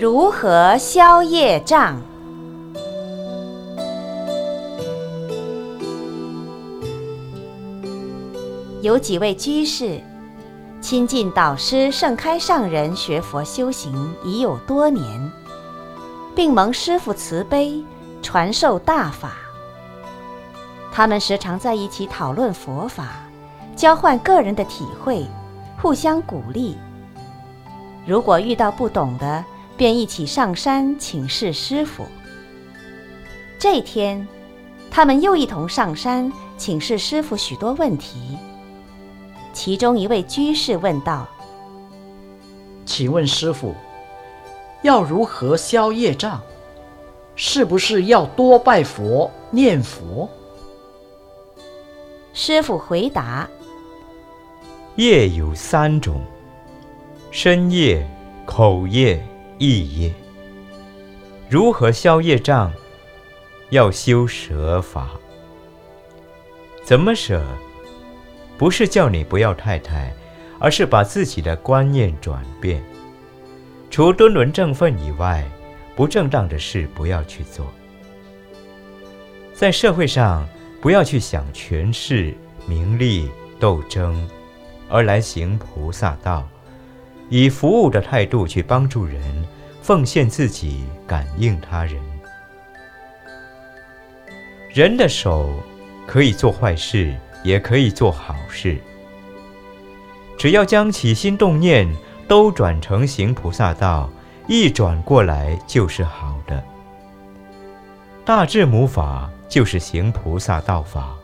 如何消业障？有几位居士亲近导师盛开上人学佛修行已有多年，并蒙师父慈悲传授大法。他们时常在一起讨论佛法，交换个人的体会，互相鼓励。如果遇到不懂的，便一起上山请示师傅。这天，他们又一同上山请示师傅许多问题。其中一位居士问道：“请问师傅，要如何消业障？是不是要多拜佛、念佛？”师傅回答：“业有三种：身业、口业、意业。如何消业障？要修舍法。怎么舍？”不是叫你不要太太，而是把自己的观念转变。除敦伦正分以外，不正当的事不要去做。在社会上，不要去想权势、名利、斗争，而来行菩萨道，以服务的态度去帮助人，奉献自己，感应他人。人的手可以做坏事。也可以做好事，只要将起心动念都转成行菩萨道，一转过来就是好的。大智母法就是行菩萨道法，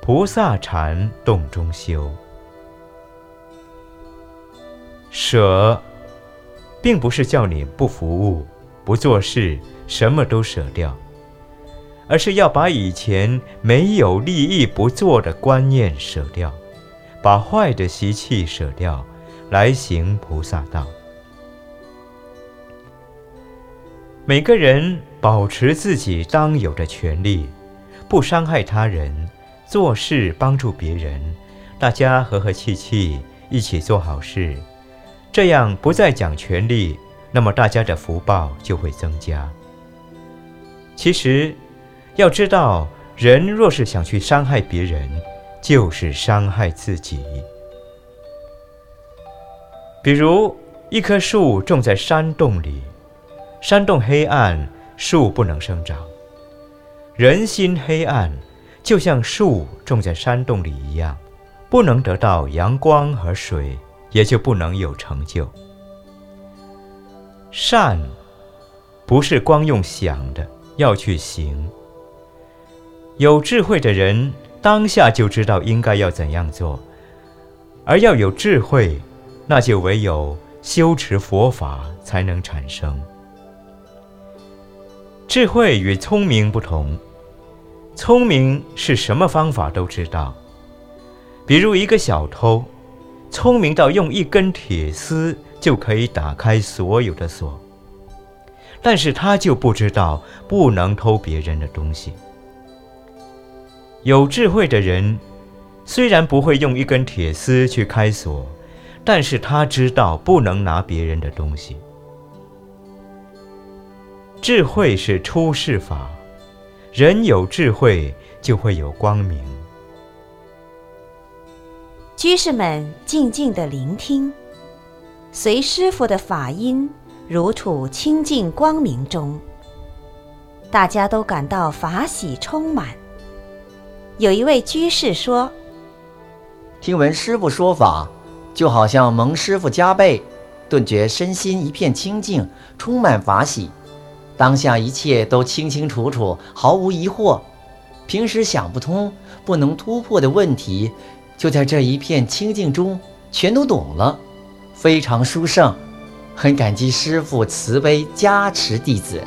菩萨禅洞中修。舍，并不是叫你不服务、不做事，什么都舍掉。而是要把以前没有利益不做的观念舍掉，把坏的习气舍掉，来行菩萨道。每个人保持自己当有的权利，不伤害他人，做事帮助别人，大家和和气气，一起做好事，这样不再讲权利，那么大家的福报就会增加。其实。要知道，人若是想去伤害别人，就是伤害自己。比如，一棵树种在山洞里，山洞黑暗，树不能生长。人心黑暗，就像树种在山洞里一样，不能得到阳光和水，也就不能有成就。善，不是光用想的，要去行。有智慧的人当下就知道应该要怎样做，而要有智慧，那就唯有修持佛法才能产生。智慧与聪明不同，聪明是什么方法都知道，比如一个小偷，聪明到用一根铁丝就可以打开所有的锁，但是他就不知道不能偷别人的东西。有智慧的人，虽然不会用一根铁丝去开锁，但是他知道不能拿别人的东西。智慧是出世法，人有智慧就会有光明。居士们静静的聆听，随师傅的法音，如处清净光明中，大家都感到法喜充满。有一位居士说：“听闻师傅说法，就好像蒙师傅加倍，顿觉身心一片清净，充满法喜。当下一切都清清楚楚，毫无疑惑。平时想不通、不能突破的问题，就在这一片清静中全都懂了，非常殊胜。很感激师傅慈悲加持弟子。”